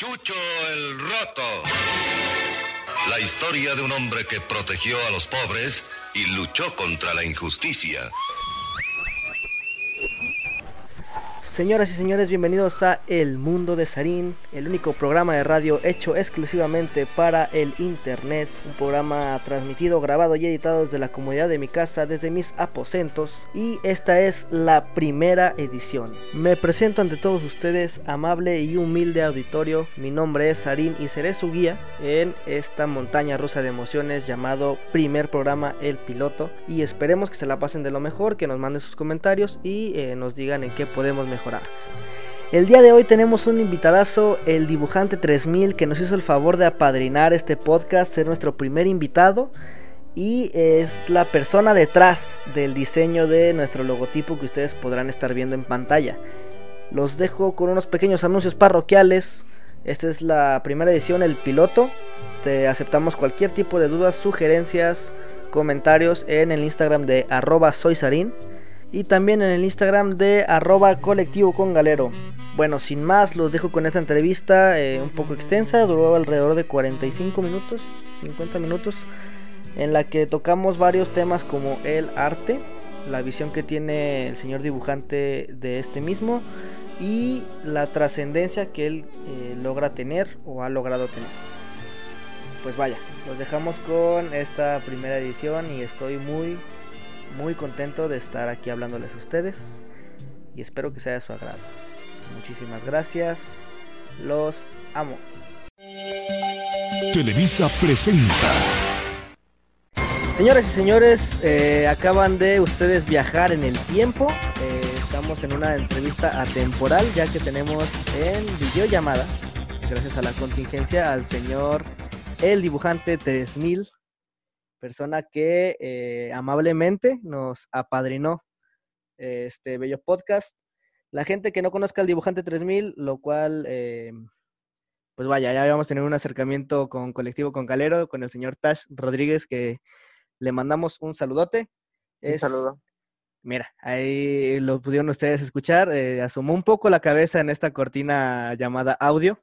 Chucho el Roto. La historia de un hombre que protegió a los pobres y luchó contra la injusticia. Señoras y señores, bienvenidos a El Mundo de Sarín, el único programa de radio hecho exclusivamente para el internet, un programa transmitido, grabado y editado desde la comodidad de mi casa, desde mis aposentos, y esta es la primera edición. Me presento ante todos ustedes, amable y humilde auditorio, mi nombre es Sarín y seré su guía en esta montaña rusa de emociones llamado primer programa El Piloto, y esperemos que se la pasen de lo mejor, que nos manden sus comentarios y eh, nos digan en qué podemos mejorar el día de hoy tenemos un invitadazo, el dibujante 3000, que nos hizo el favor de apadrinar este podcast, ser nuestro primer invitado y es la persona detrás del diseño de nuestro logotipo que ustedes podrán estar viendo en pantalla. Los dejo con unos pequeños anuncios parroquiales. Esta es la primera edición, el piloto. Te aceptamos cualquier tipo de dudas, sugerencias, comentarios en el Instagram de arroba soysarin y también en el Instagram de arroba colectivo con galero. Bueno, sin más, los dejo con esta entrevista eh, un poco extensa, duró alrededor de 45 minutos, 50 minutos, en la que tocamos varios temas como el arte, la visión que tiene el señor dibujante de este mismo y la trascendencia que él eh, logra tener o ha logrado tener. Pues vaya, los dejamos con esta primera edición y estoy muy muy contento de estar aquí hablándoles a ustedes y espero que sea de su agrado. Muchísimas gracias, los amo. Televisa presenta. Señores y señores, eh, acaban de ustedes viajar en el tiempo. Eh, estamos en una entrevista atemporal ya que tenemos en videollamada, gracias a la contingencia, al señor el dibujante 3000 persona que eh, amablemente nos apadrinó este bello podcast. La gente que no conozca al dibujante 3000, lo cual, eh, pues vaya, ya vamos a tener un acercamiento con Colectivo Con Calero, con el señor Tash Rodríguez, que le mandamos un saludote. un saludo. Mira, ahí lo pudieron ustedes escuchar. Eh, asomó un poco la cabeza en esta cortina llamada audio.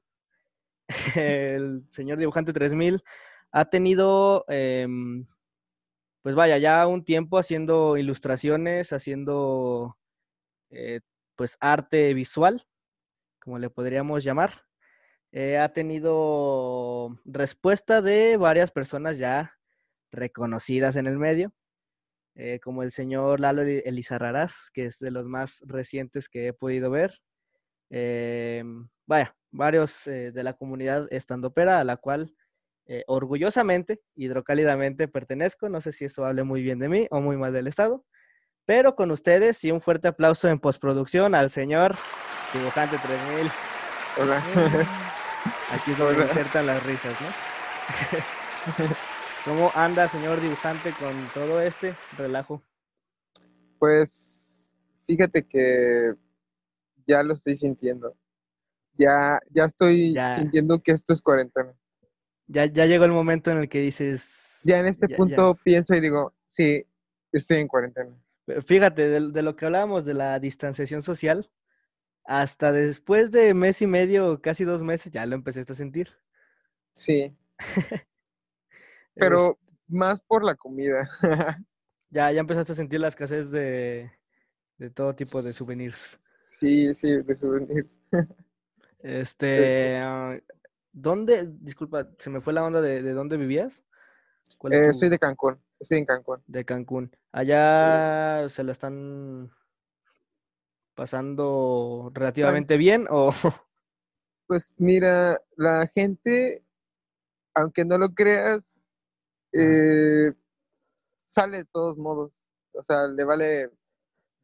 el señor dibujante 3000 ha tenido, em, pues vaya, ya un tiempo haciendo ilustraciones, haciendo, eh, pues, arte visual, como le podríamos llamar. Eh, ha tenido respuesta de varias personas ya reconocidas en el medio, eh, como el señor Lalo Elizarrarás, que es de los más recientes que he podido ver. Em, vaya, varios de la comunidad estandopera, a la cual eh, orgullosamente, hidrocálidamente pertenezco. No sé si eso hable muy bien de mí o muy mal del Estado. Pero con ustedes y un fuerte aplauso en postproducción al señor dibujante 3000. Hola. Aquí es donde insertan las risas, ¿no? ¿Cómo anda, señor dibujante, con todo este relajo? Pues fíjate que ya lo estoy sintiendo. Ya, ya estoy sintiendo que esto es cuarentena ya, ya llegó el momento en el que dices... Ya en este punto pienso y digo, sí, estoy en cuarentena. Fíjate, de, lo que hablábamos de la distanciación social, hasta después de mes y medio, casi dos meses, ya lo empecé a sentir. Sí. Pero más por la comida. ya, ya empezaste a sentir la escasez de, de todo tipo de souvenirs. Sí, sí, de souvenirs. Este, ah, ¿Dónde, disculpa, se me fue la onda de, de dónde vivías? Eh, soy de Cancún, estoy en Cancún. De Cancún. ¿Allá se la están pasando relativamente bien o...? Pues mira, la gente, aunque no lo creas, eh, sale de todos modos. O sea, le vale,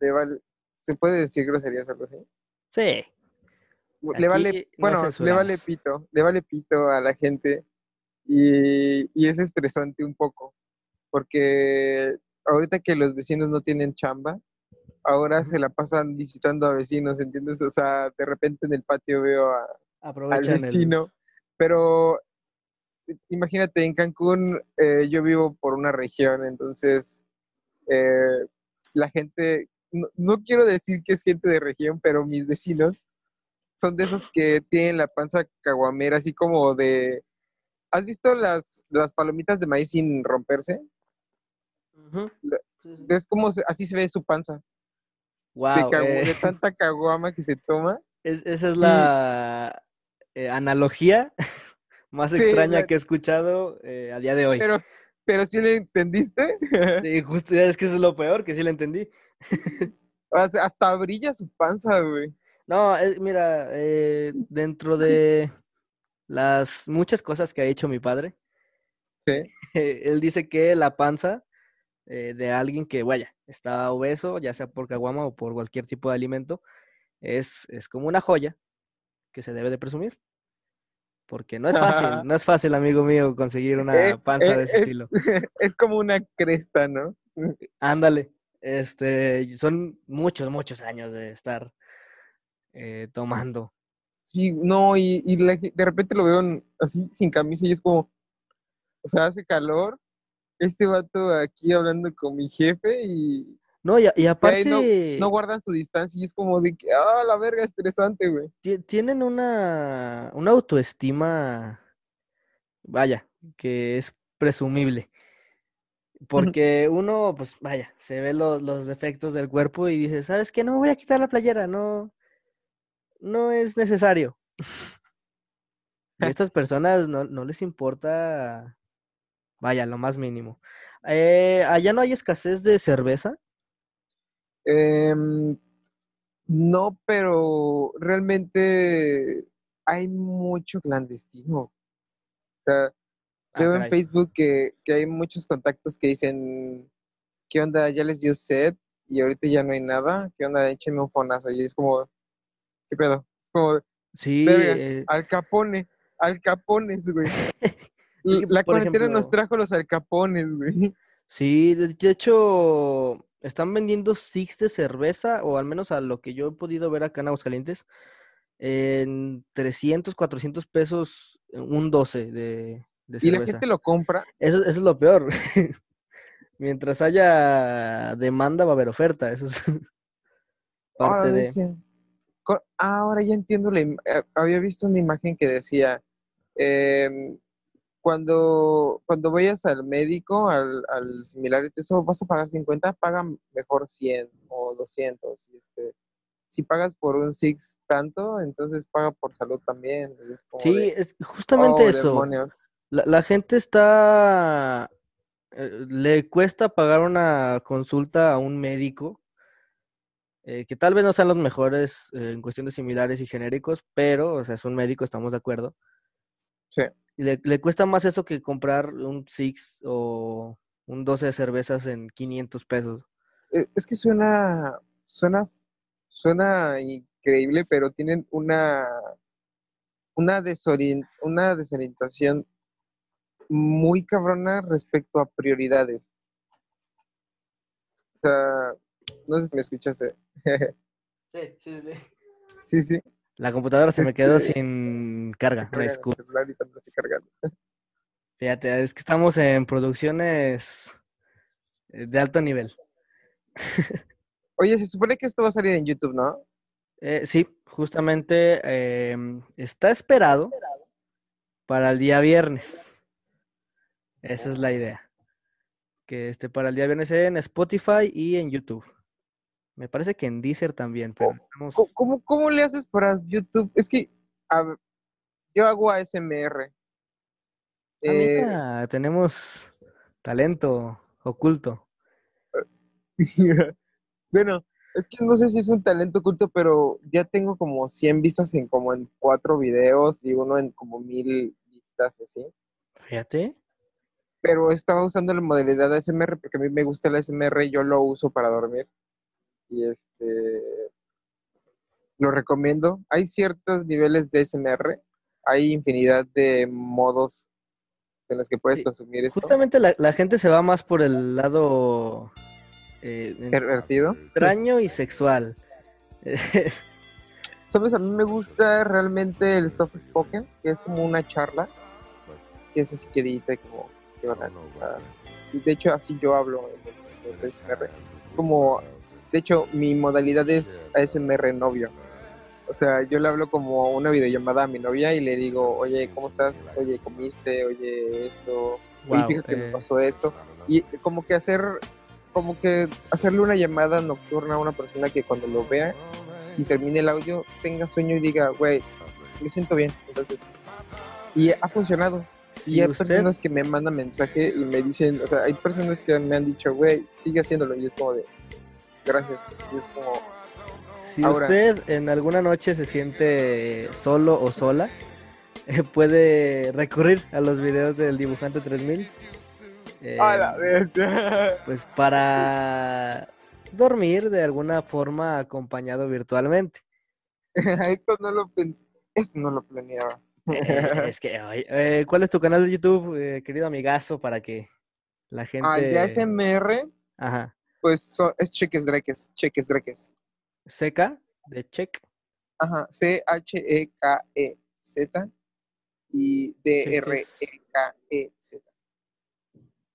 le vale, ¿se puede decir groserías o algo así? Sí le vale, bueno, le vale pito, le vale pito a la gente y, y, es estresante un poco, porque ahorita que los vecinos no tienen chamba, ahora se la pasan visitando a vecinos, ¿entiendes? O sea, de repente en el patio veo a, al vecino, pero imagínate, en Cancún eh, yo vivo por una región, entonces eh, la gente, no, quiero decir que es gente de región, pero mis vecinos son de esos que tienen la panza caguamera, así como de... ¿Has visto las, las palomitas de maíz sin romperse? Es como así se ve su panza. Wow, de, eh. tanta caguama que se toma. esa es la eh, analogía más extraña que he escuchado eh, a día de hoy. Pero, pero sí le entendiste. sí, justo es que eso es lo peor, que sí le entendí. Hasta brilla su panza, güey. No, mira, dentro de las muchas cosas que ha hecho mi padre, sí. él dice que la panza eh, de alguien que, vaya, está obeso, ya sea por caguama o por cualquier tipo de alimento, es, es como una joya que se debe de presumir. Porque no es fácil, no es fácil, amigo mío, conseguir una eh, panza de ese estilo. Es como una cresta, ¿no? Ándale. Este, son muchos, muchos años de estar eh, tomando. Sí, no, y, de repente lo veo así sin camisa y es como, o sea, hace calor este vato aquí hablando con mi jefe y... No, y, aparte... No, guardan su distancia y es como de que, ah, la verga, estresante, güey. Tienen una, una autoestima, vaya, que es presumible. Porque uno, pues vaya, se ve los, defectos del cuerpo y dice, ¿sabes qué? No voy a quitar la playera, no, no es necesario. a estas personas no, no les importa Vaya, lo más mínimo. Eh, ¿Allá no hay escasez de cerveza? Em, no, pero realmente hay mucho clandestino. O sea, ah, veo en Facebook que, hay muchos contactos que dicen, ¿qué onda? Ya les dio sed y ahorita ya no hay nada. ¿Qué onda? Écheme un fonazo. Y es como, ¿qué pedo? Es como, sí, eh al capone, al capones, güey. La cuarentena nos trajo los alcapones, güey. Sí, de hecho, están vendiendo six de cerveza, o al menos a lo que yo he podido ver acá en Aguascalientes, en 300, 400 pesos, un 12 de, cerveza. ¿Y la gente lo compra? Eso, es lo peor. Mientras haya demanda, va a haber oferta. Eso es parte de... ahora ya entiendo, la eh, había visto una imagen que decía, eh, cuando, cuando vayas al médico, al, al similar, eso vas a pagar 50, paga mejor 100 o 200. Y este, si pagas por un Six tanto, entonces paga por salud también. sí, es justamente oh, eso. La, la, gente está, eh, le cuesta pagar una consulta a un médico, eh, que tal vez no sean los mejores eh, en cuestiones similares y genéricos, pero, o sea, es un médico, estamos de acuerdo. Sí. Le, le, cuesta más eso que comprar un Six o un 12 de cervezas en 500 pesos. E, es que suena, suena, suena increíble, pero tienen una, una, desorient, una desorientación muy cabrona respecto a prioridades. O sea, no sé si me escuchaste. sí, sí, sí. Sí, sí. La computadora se me quedó este, sin carga. Fíjate, es que estamos en producciones eh, de alto nivel. Oye, se supone que esto va a salir en YouTube, ¿no? Eh, sí, justamente em, está esperado para el día viernes. Esa es la idea. Que esté para el día viernes en Spotify y en YouTube. Me parece que en Deezer también, pero ¿Cómo, le haces para YouTube? Es que yo hago ASMR. Ah, eh, tenemos talento oculto. bueno, es que no sé si es un talento oculto, pero ya tengo como 100 vistas en como en cuatro videos y uno en como mil vistas así. Fíjate. Pero estaba usando la modalidad de ASMR porque a mí me gusta el ASMR y yo lo uso para dormir y este lo recomiendo. Hay ciertos niveles de SMR, hay infinidad de modos en los que puedes consumir eso. Justamente la, gente se va más por el lado eh, pervertido, extraño y sexual. Sabes, a mí me gusta realmente el soft spoken, que es como una charla, que es así quedita, como y de hecho así yo hablo en los SMR. Como de hecho, mi modalidad es ASMR novio. O sea, yo le hablo como una videollamada a mi novia y le digo, oye, ¿cómo estás? Oye, ¿comiste? Oye, esto. Wow, fíjate me eh. pasó esto. Y como que hacer, como que hacerle una llamada nocturna a una persona que cuando lo vea y termine el audio tenga sueño y diga, güey, me siento bien. Entonces, y ha funcionado. Y hay personas que me mandan mensaje y me dicen, o sea, hay personas que me han dicho, güey, sigue haciéndolo. Y es como de, gracias. Y es como, si usted en alguna noche se siente solo o sola, eh, puede recurrir a los videos del dibujante 3000. Eh, a la vez. Pues para dormir de alguna forma acompañado virtualmente. esto no lo, esto no lo planeaba. Es que, eh, ¿cuál es tu canal de YouTube, eh, querido amigazo, para que la gente... Ah, de ASMR, Ajá. pues es Cheques Dreques, Cheques Dreques. ¿Seca? ¿De check? Ajá, C-H-E-K-E-Z y D-R-E-K-E-Z.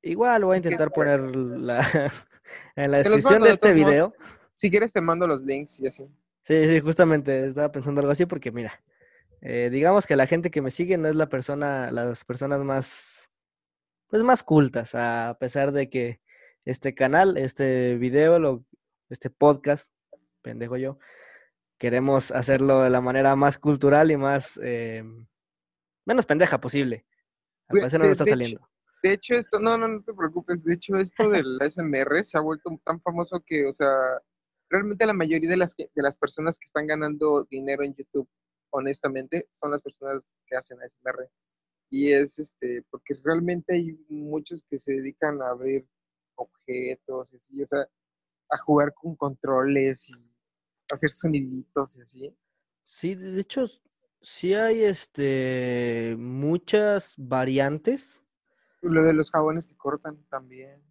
Igual voy a intentar poner la, en la descripción de este video. Si quieres te mando los links y así. Sí, sí, justamente estaba pensando algo así porque mira, eh, digamos que la gente que me sigue no es la persona, las personas más, pues más cultas, a pesar de que este canal, este video, lo, este podcast, pendejo yo, queremos hacerlo de la manera más cultural y más, eh, menos pendeja posible. Al parecer no nos está saliendo. de hecho, esto, no, no, no te preocupes, de hecho, esto del SMR se ha vuelto tan famoso que, o sea, realmente la mayoría de las, de las personas que están ganando dinero en YouTube, honestamente, son las personas que hacen ASMR. Y es este, porque realmente hay muchos que se dedican a abrir objetos y así, o sea, a jugar con controles y hacer soniditos y así. Sí, de hecho, sí hay este muchas variantes. Lo de los jabones que cortan también.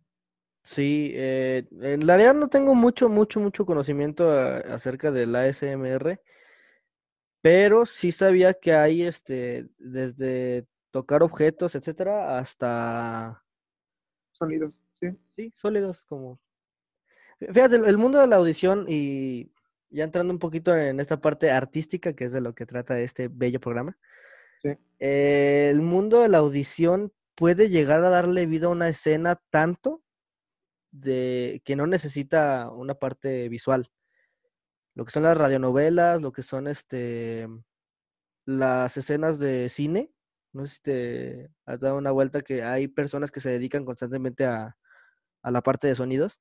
Sí, eh, en realidad no tengo mucho, mucho, mucho conocimiento acerca del ASMR, pero sí sabía que hay este, desde tocar objetos, etcétera, hasta sonidos, sí. Sí, sólidos, como. Fíjate, el mundo de la audición y ya entrando un poquito en esta parte artística, que es de lo que trata este bello programa. Sí. Eh, el mundo de la audición puede llegar a darle vida a una escena tanto de que no necesita una parte visual. Lo que son las radionovelas, lo que son este las escenas de cine. No sé si te has dado una vuelta que hay personas que se dedican constantemente a, la parte de sonidos.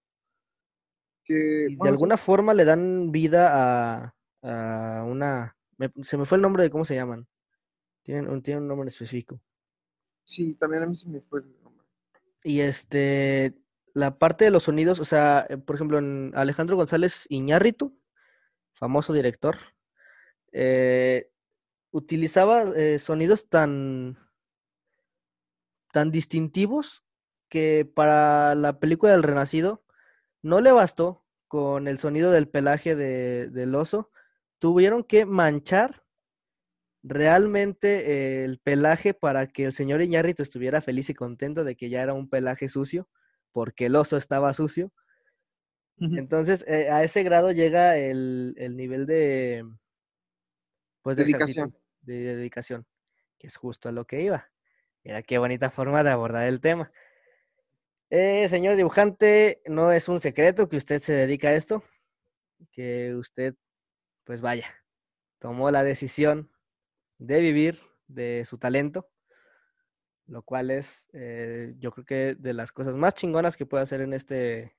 Que, de alguna forma le dan vida a, una... se me fue el nombre de cómo se llaman. Tienen, un nombre específico. Sí, también a mí se me fue el nombre. Y este, la parte de los sonidos, o sea, eh, por ejemplo, en Alejandro González Iñárritu, famoso director, eh, utilizaba eh, sonidos tan, tan distintivos que para la película del Renacido no le bastó con el sonido del pelaje del oso, tuvieron que manchar realmente el pelaje para que el señor Iñárritu estuviera feliz y contento de que ya era un pelaje sucio porque el oso estaba sucio. Entonces, eh, a ese grado llega el, nivel de, pues, dedicación. de dedicación, que es justo a lo que iba. Mira qué bonita forma de abordar el tema. Eh, señor dibujante, no es un secreto que usted se dedica a esto, que usted, pues vaya, tomó la decisión de vivir de su talento lo cual es, eh, yo creo que de las cosas más chingonas que puede hacer en este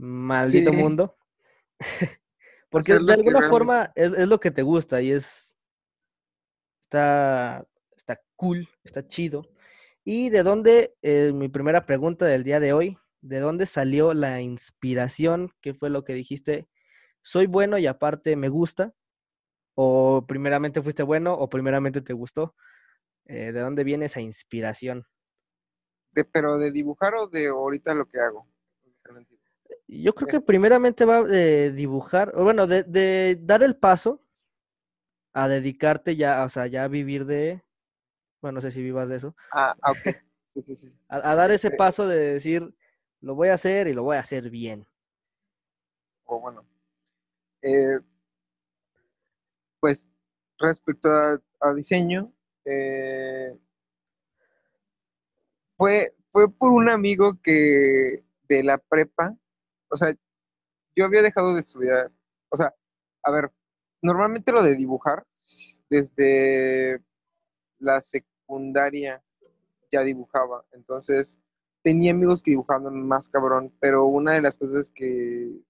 maldito mundo. Porque de alguna forma es, lo que te gusta y es, está, está cool, está chido. ¿Y de dónde, eh, mi primera pregunta del día de hoy, de dónde salió la inspiración? ¿Qué fue lo que dijiste? Soy bueno y aparte me gusta. O primeramente fuiste bueno o primeramente te gustó. Eh, ¿De dónde viene esa inspiración? De, ¿Pero de dibujar o de ahorita lo que hago? Yo creo que primeramente va de dibujar, o bueno, de, dar el paso a dedicarte ya, o sea, ya a vivir de, bueno, no sé si vivas de eso. Ah, ah ok. Sí, sí, sí. A, dar ese paso de decir, lo voy a hacer y lo voy a hacer bien. O bueno. Eh, pues respecto a, diseño, eh, fue, fue por un amigo que de la prepa, o sea, yo había dejado de estudiar, o sea, a ver, normalmente lo de dibujar, desde la secundaria ya dibujaba, entonces tenía amigos que dibujaban más cabrón, pero una de las cosas que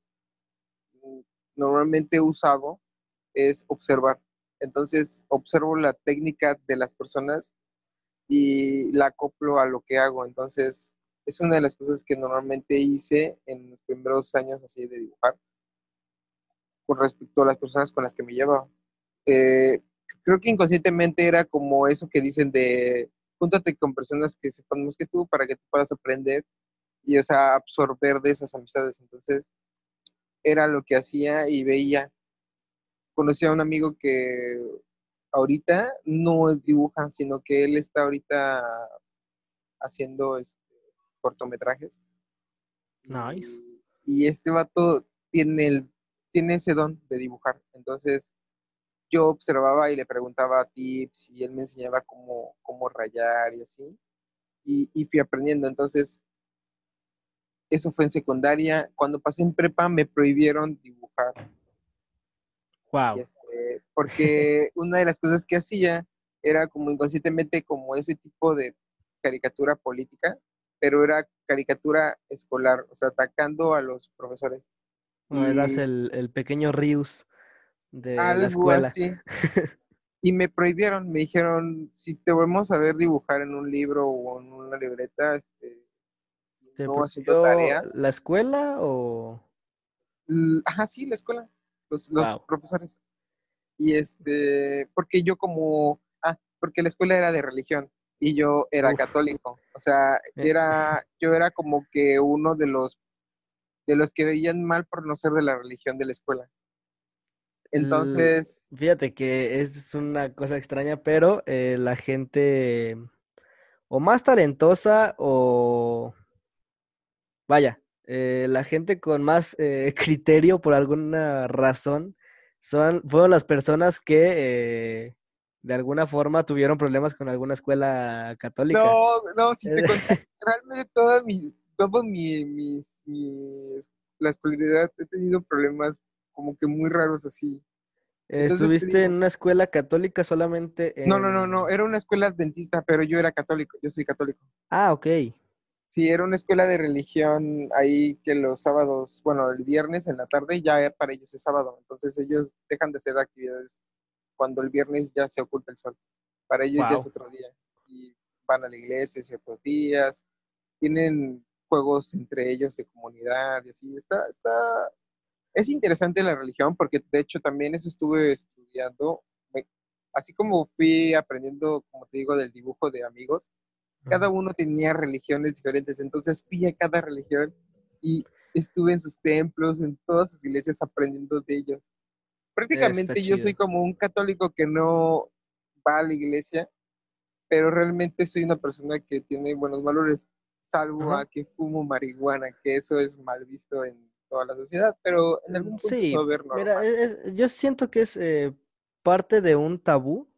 normalmente he usado es observar. Entonces observo la técnica de las personas y la acoplo a lo que hago. Entonces es una de las cosas que normalmente hice en los primeros años así de dibujar con respecto a las personas con las que me llevaba. Eh, creo que inconscientemente era como eso que dicen de júntate con personas que sepan más que tú para que tú puedas aprender y o absorber de esas amistades. Entonces, era lo que hacía y veía. Conocí a un amigo que ahorita no dibuja, sino que él está ahorita haciendo este, cortometrajes. Nice. Y, y este vato tiene, el, tiene ese don de dibujar. Entonces, yo observaba y le preguntaba tips y él me enseñaba cómo, cómo rayar y así. Y, fui aprendiendo. Entonces, eso fue en secundaria. Cuando pasé en prepa me prohibieron dibujar. Wow. Este, porque una de las cosas que hacía era como inconscientemente como ese tipo de caricatura política, pero era caricatura escolar, o sea, atacando a los profesores. No, eras el, el pequeño Rius de la escuela. Así. y me prohibieron, me dijeron, si te volvemos a ver dibujar en un libro o en una libreta, este, no haciendo tareas. ¿La escuela o...? Ajá, sí, la escuela, los, los profesores. Y este, porque yo como, ah, porque la escuela era de religión y yo era católico. O sea, eh. era, yo era como que uno de los, de los que veían mal por no ser de la religión de la escuela. Entonces... Fíjate que es una cosa extraña, pero eh, la gente o más talentosa o... Vaya, eh, la gente con más eh, criterio por alguna razón son, fueron las personas que de alguna forma tuvieron problemas con alguna escuela católica. No, no, si te conté, realmente toda mi, todo mi, mis, la escolaridad he tenido problemas como que muy raros así. ¿Estuviste en una escuela católica solamente? No, no, no, no, era una escuela adventista, pero yo era católico, yo soy católico. Ah, ok. Sí, era una escuela de religión ahí que los sábados, bueno, el viernes en la tarde ya para ellos es sábado, entonces ellos dejan de hacer actividades cuando el viernes ya se oculta el sol. Para ellos ya es otro día. Y van a la iglesia ciertos días, tienen juegos entre ellos de comunidad y así. Está, está, es interesante la religión porque de hecho también eso estuve estudiando, así como fui aprendiendo, como te digo, del dibujo de amigos, cada uno tenía religiones diferentes, entonces fui a cada religión y estuve en sus templos, en todas sus iglesias aprendiendo de ellos. Prácticamente yo soy como un católico que no va a la iglesia, pero realmente soy una persona que tiene buenos valores, salvo a que fumo marihuana, que eso es mal visto en toda la sociedad, pero en algún punto sí, ver Mira, yo siento que es eh, parte de un tabú.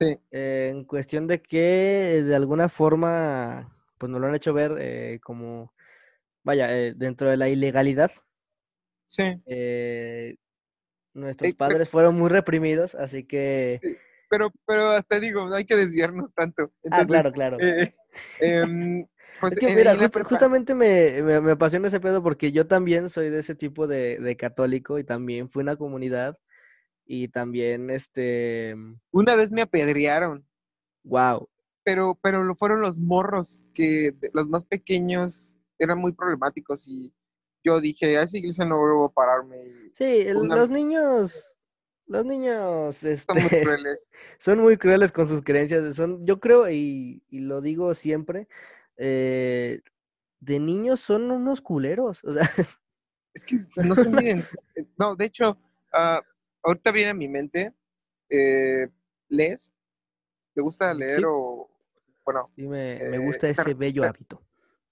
Sí. Eh, en cuestión de que de alguna forma, pues nos lo han hecho ver eh, como, vaya, dentro de la ilegalidad. Sí. Nuestros padres fueron muy reprimidos, así que... Pero, pero hasta digo, no hay que desviarnos tanto. ah, claro, claro. Em, pues, es que mira, justamente me, me, apasiona ese pedo porque yo también soy de ese tipo de, católico y también fui una comunidad y también este... Una vez me apedrearon. Wow. Pero, pero lo fueron los morros que los más pequeños eran muy problemáticos y yo dije, a esa iglesia no vuelvo a pararme. sí, los niños, los niños este, son muy crueles. son muy crueles con sus creencias. Son, yo creo, y, y lo digo siempre, eh, de niños son unos culeros. O sea. Es que no se miden. No, de hecho, uh, ahorita viene a mi mente, eh, ¿lees? ¿Te gusta leer o...? Bueno. Sí, me, me gusta eh, ese bello hábito.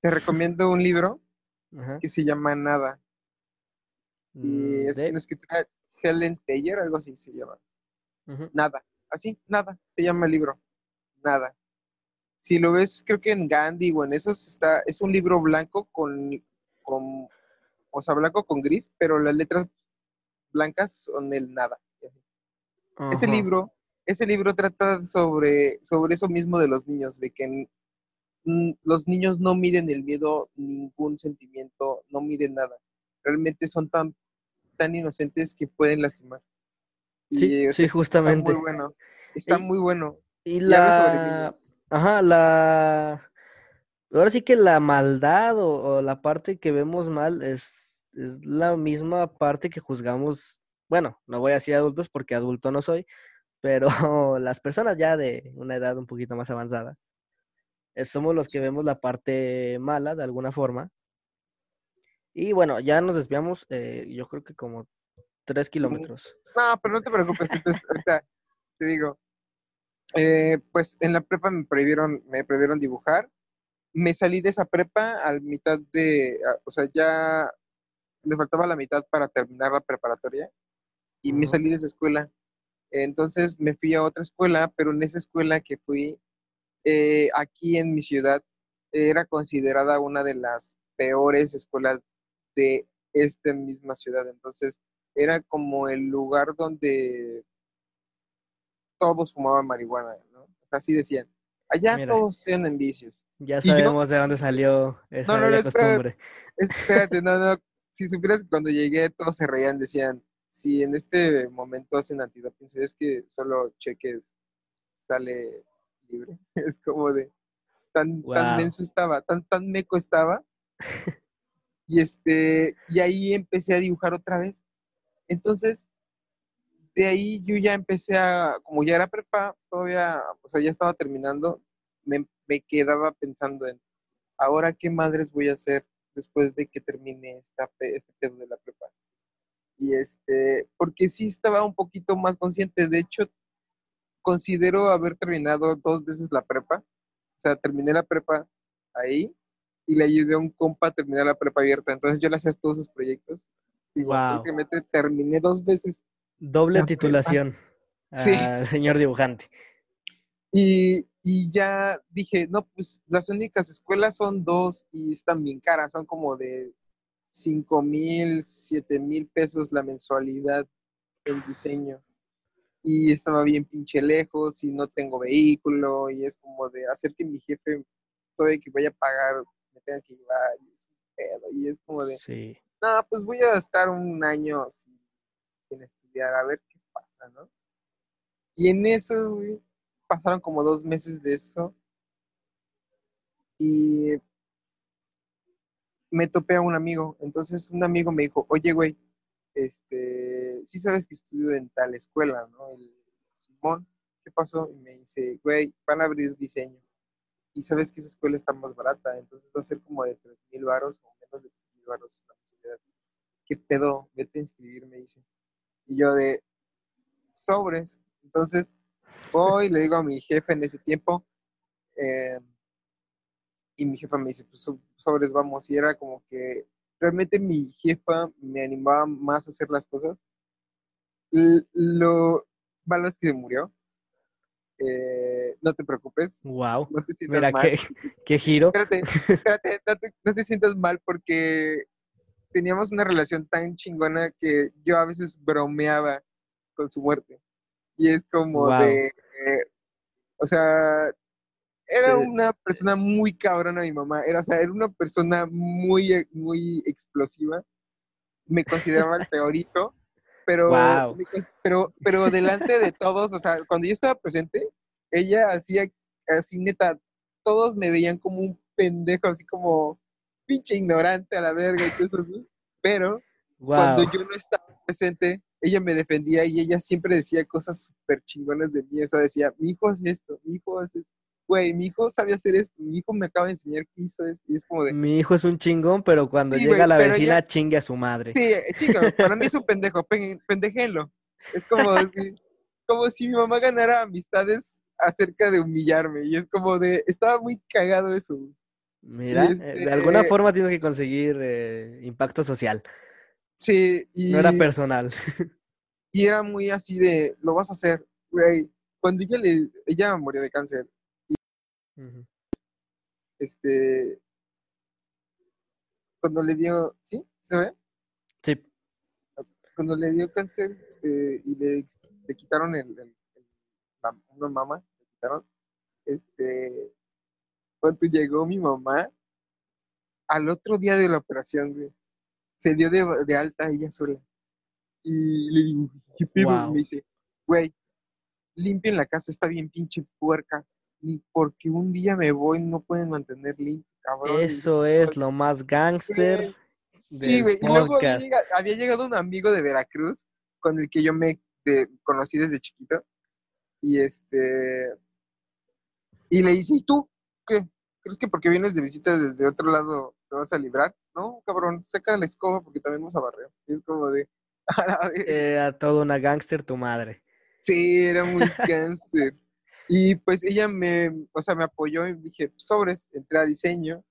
Te recomiendo un libro que se llama Nada. Y mm, es una escritura Helen Taylor, algo así se llama. Nada, así, nada, se llama el libro. Nada. Si lo ves, creo que en Gandhi o en esos está, es un libro blanco con, con o sea, blanco con gris, pero las letras blancas son el nada. Ese libro, ese libro trata sobre, sobre eso mismo de los niños, de que los niños no miden el miedo, ningún sentimiento, no miden nada. Realmente son tan, tan inocentes que pueden lastimar. sí, sí, justamente. Está muy bueno. Está muy bueno. Y la... Ajá, la... Ahora sí que la maldad o, la parte que vemos mal es, es, la misma parte que juzgamos, bueno, no voy a decir adultos porque adulto no soy, pero las personas ya de una edad un poquito más avanzada, somos los que vemos la parte mala de alguna forma. Y bueno, ya nos desviamos, eh, yo creo que como tres kilómetros. No, pero no te preocupes, ahorita te digo. Eh, pues en la prepa me prohibieron, me prohibieron dibujar me salí de esa prepa al mitad de, o sea, ya me faltaba la mitad para terminar la preparatoria y me salí de esa escuela. Entonces me fui a otra escuela, pero en esa escuela que fui eh, aquí en mi ciudad era considerada una de las peores escuelas de esta misma ciudad. Entonces era como el lugar donde todos fumaban marihuana, ¿no? O sea, así decían. Allá todos en vicios. Ya sabemos de dónde salió esa no, no, costumbre. Espérate, no, no. Si supieras que cuando llegué todos se reían, decían, si en este momento hacen antidoping, ¿sabes que solo cheques sale libre? Es como de, tan, tan menso estaba, tan, tan meco estaba. y este, y ahí empecé a dibujar otra vez. Entonces, de ahí yo ya empecé a, como ya era prepa, todavía, o sea, ya estaba terminando, me, quedaba pensando en, ahora qué madres voy a hacer después de que termine esta, este pedo de la prepa. Y este, porque sí estaba un poquito más consciente, de hecho, considero haber terminado dos veces la prepa, o sea, terminé la prepa ahí y le ayudé a un compa a terminar la prepa abierta, entonces yo le hacía todos sus proyectos. Y wow. terminé dos veces Doble titulación señor dibujante. Y, ya dije, no, pues las únicas escuelas son dos y están bien caras, son como de 5 mil, 7 mil pesos la mensualidad en diseño. Y estaba bien pinche lejos y no tengo vehículo y es como de hacer que mi jefe, todavía que vaya a pagar, me tenga que llevar y es pedo. Y es como de, sí. no, pues voy a estar un año sin, sin a ver qué pasa, ¿no? Y en eso, pasaron como dos meses de eso. Y me topé a un amigo. Entonces un amigo me dijo, oye, güey, este, sí sabes que estudio en tal escuela, ¿no? El Simón, ¿qué pasó? Y me dice, güey, van a abrir diseño. Y sabes que esa escuela está más barata, entonces va a ser como de 3 mil varos o menos de 3 mil varos la ¿Qué pedo? Vete a inscribir, me dice. Y yo de sobres. Entonces, voy, le digo a mi jefe en ese tiempo, eh, y mi jefa me dice, pues sobres, vamos. Y era como que realmente mi jefa me animaba más a hacer las cosas. lo malo es que se murió. Eh, no te preocupes. Wow. No te sientas mal. Qué, giro. Espérate, espérate, no te sientas mal porque teníamos una relación tan chingona que yo a veces bromeaba con su muerte. Y es como de, o sea, era una persona muy cabrona mi mamá, era, o sea, era una persona muy, muy explosiva. Me consideraba el peorito, pero, pero, pero delante de todos, o sea, cuando yo estaba presente, ella hacía así neta, todos me veían como un pendejo, así como, pinche ignorante a la verga y todo eso. Pero cuando yo no estaba presente, ella me defendía y ella siempre decía cosas súper chingonas de mí. O sea, decía, mi hijo es esto, mi hijo es esto. Güey, mi hijo sabía hacer esto, mi hijo me acaba de enseñar que hizo esto. Y es como de... Mi hijo es un chingón, pero cuando llega la vecina, chingue a su madre. Sí, chica, para mí es un pendejo, pendejenlo. Es como si, como si mi mamá ganara amistades acerca de humillarme. Y es como de, estaba muy cagado eso. Mira, eh, de este alguna forma tienes que conseguir eh, impacto social. Sí, y... No era personal. y era muy así de, lo vas a hacer, güey. Cuando ella le, ella murió de cáncer. Este, cuando le dio, ¿sí? ¿Se ve? Sí. Cuando le dio cáncer eh, y le, quitaron el, una mamá, le quitaron, este, cuando llegó mi mamá, al otro día de la operación, güey, se dio de, alta ella sola. Y le digo, ¿qué pedo? Me dice, güey, limpien la casa, está bien pinche puerca. Ni porque un día me voy no pueden mantener limpio, cabrón. Eso es lo más gángster. Sí, güey. Y luego había, llegado un amigo de Veracruz con el que yo me conocí desde chiquito. Y este. Y le dice, ¿y tú? ¿Qué? ¿Crees que porque vienes de visita desde otro lado te vas a librar? No, cabrón, saca la escoba porque también vamos a barrer. Y es como de. Era todo una gángster tu madre. Sí, era muy gángster. Y pues ella me, o sea, me apoyó y dije, sobres, entré a diseño.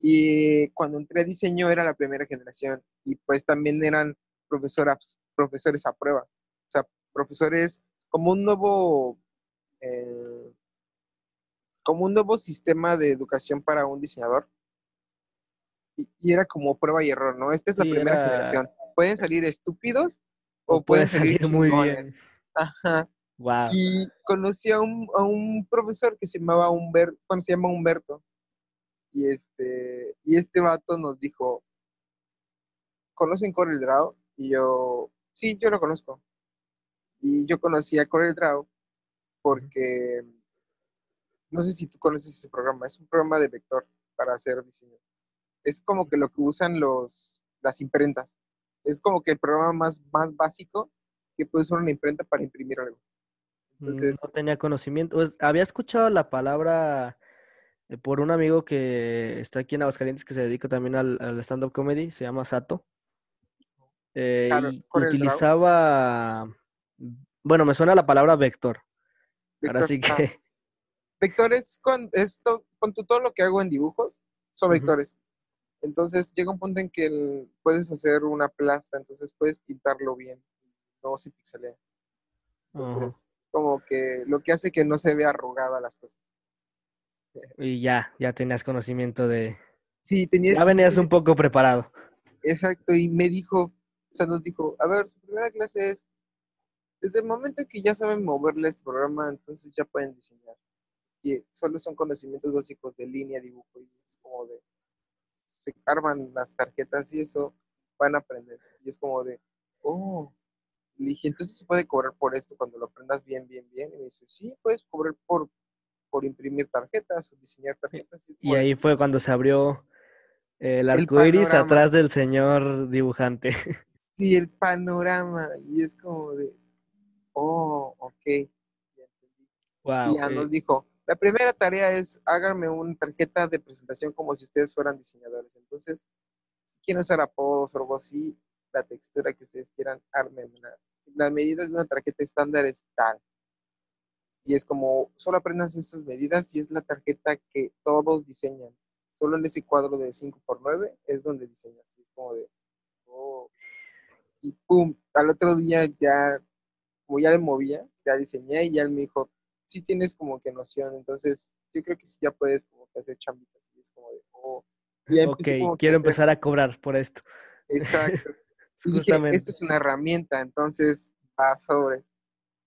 Y cuando entré a diseño era la primera generación. Y pues también eran profesoras, profesores a prueba. O sea, profesores como un nuevo. Eh, como un nuevo sistema de educación para un diseñador. Y, era como prueba y error, ¿no? Esta es la primera generación. Pueden salir estúpidos o, pueden, salir, muy bien. Ajá. Wow. Y conocí a un, a un profesor que se llamaba Humberto, bueno, se llama Humberto. Y este, y este vato nos dijo, ¿conocen Corel Draw? Y yo, sí, yo lo conozco. Y yo conocí a Corel Draw porque no sé si tú conoces ese programa, es un programa de vector para hacer diseños. Es como que lo que usan los, las imprentas. Es como que el programa más, más básico que puede usar una imprenta para imprimir algo. Entonces, no tenía conocimiento. Pues, había escuchado la palabra eh, por un amigo que está aquí en Aguascalientes que se dedica también al, stand-up comedy, se llama Sato. Eh, y utilizaba, bueno, me suena la palabra vector. Ahora sí que Vectores con esto, con todo lo que hago en dibujos son vectores. Entonces llega un punto en que puedes hacer una plasta, entonces puedes pintarlo bien, no se pixelea. Entonces, como que lo que hace que no se vea arrugada las cosas. Y ya, ya tenías conocimiento de... Sí, tenías... Ya venías un poco preparado. Exacto, y me dijo, o sea, nos dijo, a ver, su primera clase es, desde el momento que ya saben moverle este programa, entonces ya pueden diseñar y solo son conocimientos básicos de línea, dibujo y es como de, se arman las tarjetas y eso, van a aprender. Y es como de, oh, le dije, entonces se puede cobrar por esto cuando lo aprendas bien, bien, bien. Y me dice, sí, puedes cobrar por, por imprimir tarjetas o diseñar tarjetas. Y, ahí fue cuando se abrió el arco iris atrás del señor dibujante. Sí, el panorama. Y es como de, oh, ok. Ya entendí. y ya nos dijo, la primera tarea es háganme una tarjeta de presentación como si ustedes fueran diseñadores. Entonces, si quieren usar apodos o algo así, la textura que ustedes quieran, una. Las medidas de una tarjeta estándar es tal. Y es como, solo aprendas estas medidas y es la tarjeta que todos diseñan. Solo en ese cuadro de 5x9 es donde diseñas. Y es como de, oh. Y pum, al otro día ya, como ya le movía, ya diseñé y ya él me dijo, sí tienes como que noción, entonces yo creo que sí ya puedes como que hacer chambitas y es como de, oh, ok, quiero empezar a cobrar por esto. Exacto. dije, esto es una herramienta, entonces va sobre.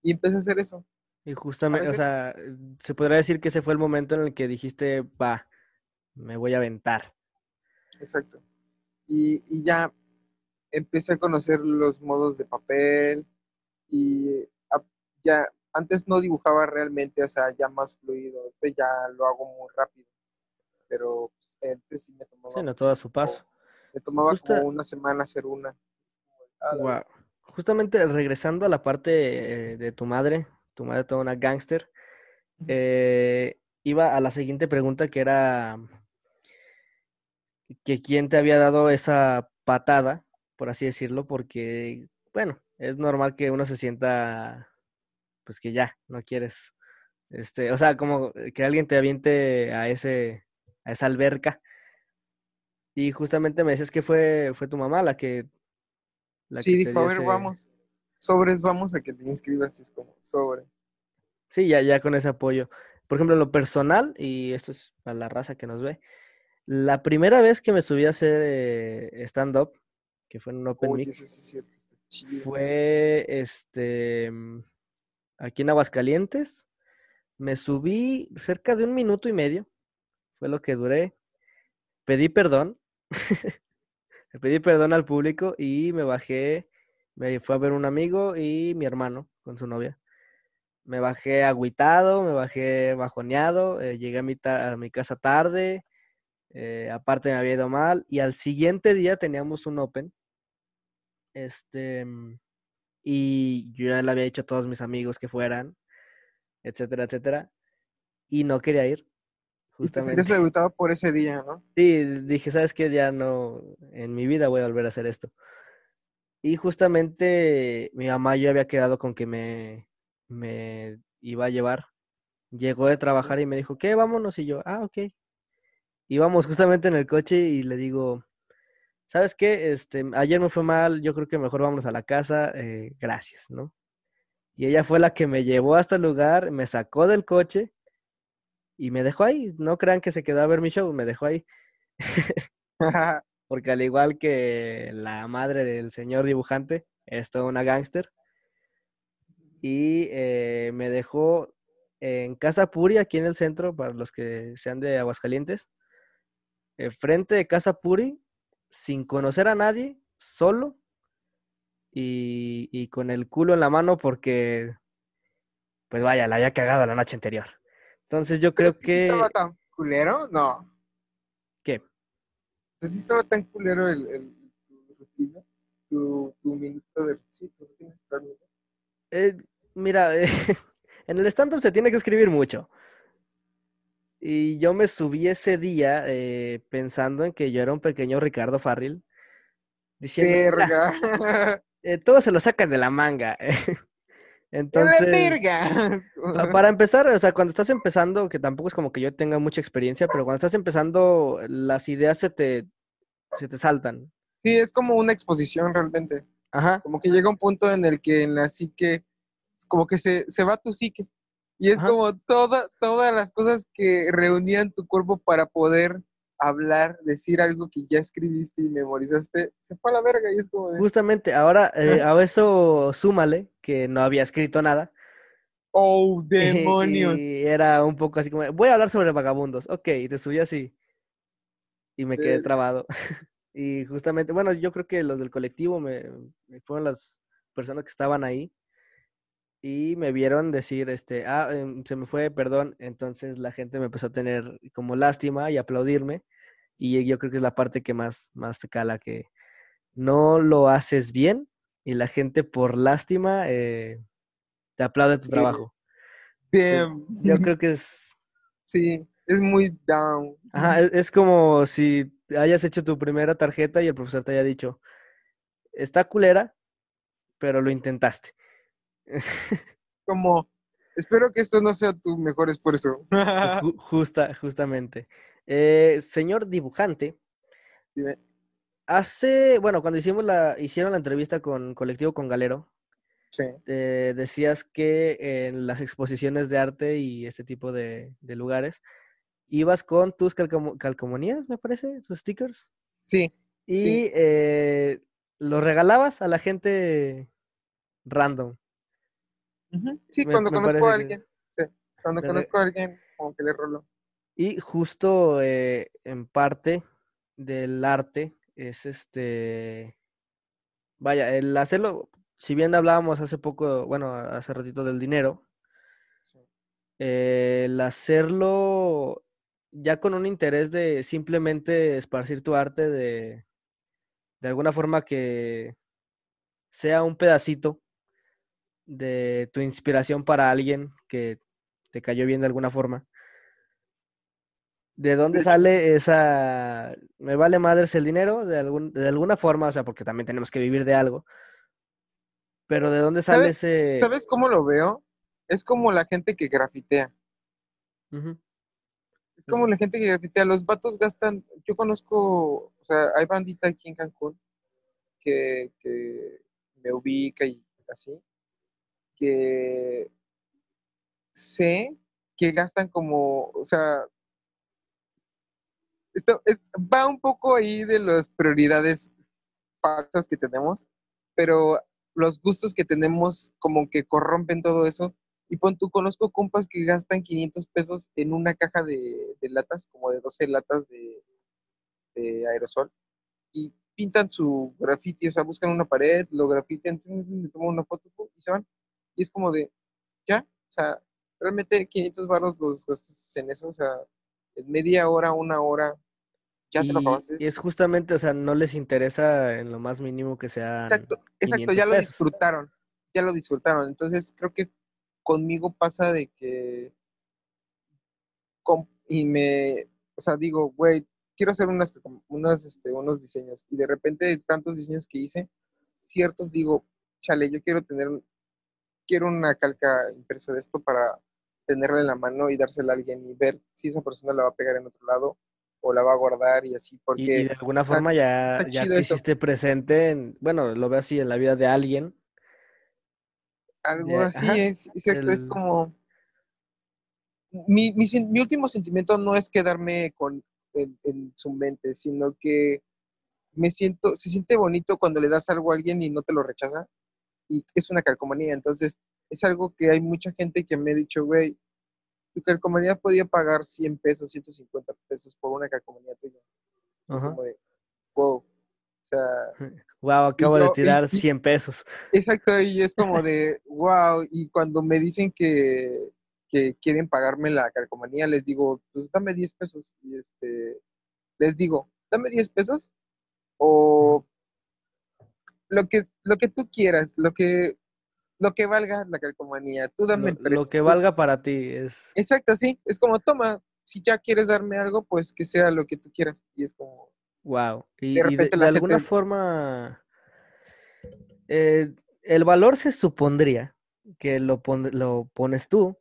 Y empecé a hacer eso. Y justamente, o sea, se podría decir que ese fue el momento en el que dijiste, va, me voy a aventar. Exacto. Y, y ya empecé a conocer los modos de papel y ya antes no dibujaba realmente, o sea, ya más fluido, ahorita ya lo hago muy rápido, pero pues, antes sí me tomaba... Sí, no, todo a su paso. Me tomaba como una semana hacer una. Wow. Justamente regresando a la parte eh, de tu madre, tu madre toda una gángster, eh, iba a la siguiente pregunta que era que quién te había dado esa patada, por así decirlo, porque, bueno, es normal que uno se sienta pues que ya no quieres, este, o sea, como que alguien te aviente a ese, a esa alberca. Y justamente me decías que fue, fue tu mamá la que... La sí, dijo, a ver, vamos. sobres, vamos a que te inscribas, es como sobres. Sí, ya, ya con ese apoyo. Por ejemplo, en lo personal, y esto es para la raza que nos ve, la primera vez que me subí a hacer eh, stand-up, que fue en un Open Mic, fue este aquí en Aguascalientes. Me subí cerca de un minuto y medio, fue lo que duré. Pedí perdón, le pedí perdón al público y me bajé, me fue a ver un amigo y mi hermano con su novia. Me bajé agüitado, me bajé bajoneado, eh, llegué a mi, a mi casa tarde, eh, aparte me había ido mal. Y al siguiente día teníamos un Open. Este. Mm, y yo ya le había dicho a todos mis amigos que fueran, etcétera, etcétera. Y no quería ir. Justamente. Y te por ese día, ¿no? Sí, dije, ¿sabes qué? Ya no, en mi vida voy a volver a hacer esto. Y justamente mi mamá yo había quedado con que me, me iba a llevar. Llegó de trabajar y me dijo, ¿qué? Vámonos. Y yo, ah, ok íbamos justamente en el coche y le digo, ¿sabes qué? Este, ayer me fue mal, yo creo que mejor vamos a la casa, eh, gracias, ¿no? Y ella fue la que me llevó hasta el lugar, me sacó del coche y me dejó ahí. No crean que se quedó a ver mi show, me dejó ahí. Porque al igual que la madre del señor dibujante, es toda una gángster. Y eh, me dejó en Casa Puri, aquí en el centro, para los que sean de Aguascalientes frente de Casa Puri, sin conocer a nadie, solo y, con el culo en la mano porque, pues vaya, la había cagado la noche anterior. Entonces yo creo que... estaba tan culero? No. ¿Qué? Estaba tan culero el, el tu, tu, minuto de... Sí, tu rutina, eh, mira, en el stand-up se tiene que escribir mucho. Y yo me subí ese día eh, pensando en que yo era un pequeño Ricardo Farril. Diciendo, verga. Eh, todo se lo sacan de la manga. Entonces, para empezar, o sea, cuando estás empezando, que tampoco es como que yo tenga mucha experiencia, pero cuando estás empezando, las ideas se te, se te saltan. Sí, es como una exposición realmente. Ajá. Como que llega un punto en el que en la psique, como que se, se va tu psique. Y es como toda, todas las cosas que reunían tu cuerpo para poder hablar, decir algo que ya escribiste y memorizaste, se fue a la verga y es como Justamente, ahora eh, a eso súmale que no había escrito nada. ¡Oh, demonios! Y era un poco así como, voy a hablar sobre vagabundos. Ok, y te subí así. Y me quedé trabado. y justamente, bueno, yo creo que los del colectivo me fueron las personas que estaban ahí y me vieron decir, este, ah, em, se me fue, perdón. Entonces la gente me empezó a tener como lástima y aplaudirme. Y yo creo que es la parte que más, más te cala, que no lo haces bien y la gente por lástima eh, te aplaude tu trabajo. yo creo que es... Sí, es muy down. Ajá, es, es como si hayas hecho tu primera tarjeta y el profesor te haya dicho, está culera, pero lo intentaste. Como, espero que esto no sea tu mejor esfuerzo. Justa, justamente. Eh, señor dibujante, hace, bueno, cuando hicimos la, hicieron la entrevista con Colectivo con Galero, eh, decías que en las exposiciones de arte y este tipo de, lugares, ibas con tus calcomanías, me parece, tus stickers. Sí. Y eh, los regalabas a la gente random. Sí, cuando conozco a alguien. cuando conozco a alguien, como que le rolo. Y justo eh, en parte del arte es este. Vaya, el hacerlo. Si bien hablábamos hace poco, bueno, hace ratito del dinero, eh, el hacerlo ya con un interés de simplemente esparcir tu arte de, de alguna forma que sea un pedacito de tu inspiración para alguien que te cayó bien de alguna forma. ¿De dónde sale esa... Me vale madres el dinero de, algún, de alguna forma, o sea, porque también tenemos que vivir de algo. Pero ¿de dónde sale ese... ¿Sabes cómo lo veo? Es como la gente que grafitea. Es como la gente que grafitea. Los vatos gastan... Yo conozco, o sea, hay bandita aquí en Cancún que, que me ubica y así, que sé que gastan como, o sea, esto va un poco ahí de las prioridades falsas que tenemos, pero los gustos que tenemos como que corrompen todo eso. Y pon tú, conozco compas que gastan 500 pesos en una caja de, latas, como de 12 latas de, de, aerosol, y pintan su graffiti, o sea, buscan una pared, lo grafitean, le toman una foto y se van. Y es como de, ya, o sea, realmente 500 barros los gastas en eso, o sea, en media hora, una hora, ya te lo Y es justamente, o sea, no les interesa en lo más mínimo que sea. Exacto, exacto, ya lo disfrutaron, ya lo disfrutaron. Entonces creo que conmigo pasa de que y me, o sea, digo, güey, quiero hacer unas, unas, este, unos diseños y de repente de tantos diseños que hice, ciertos digo, chale, yo quiero tener, quiero una calca impresa de esto para tenerla en la mano y dársela a alguien y ver si esa persona la va a pegar en otro lado o la va a guardar y así, porque... Y, de alguna forma ya, ya te hiciste presente, en, bueno, lo veo así en la vida de alguien. Algo así es, exacto, es como... Mi, mi, último sentimiento no es quedarme con en, en, su mente, sino que me siento, se siente bonito cuando le das algo a alguien y no te lo rechaza, y es una calcomanía, entonces es algo que hay mucha gente que me ha dicho, güey, tu calcomanía podía pagar 100 pesos, 150 pesos por una calcomanía tuya. Es como de, wow. O sea. Wow, acabo de tirar 100 pesos. Exacto, y es como de, wow. Y cuando me dicen que, que quieren pagarme la calcomanía, les digo, pues dame 10 pesos. Y este, les digo, dame 10 pesos o lo que, lo que tú quieras, lo que lo que valga la calcomanía. Tú dame el precio. Lo que valga para ti es. Exacto, sí. Es como, toma, si ya quieres darme algo, pues que sea lo que tú quieras. Y es como. Wow. Y de, alguna forma. Eh, el valor se supondría que lo, lo pones tú,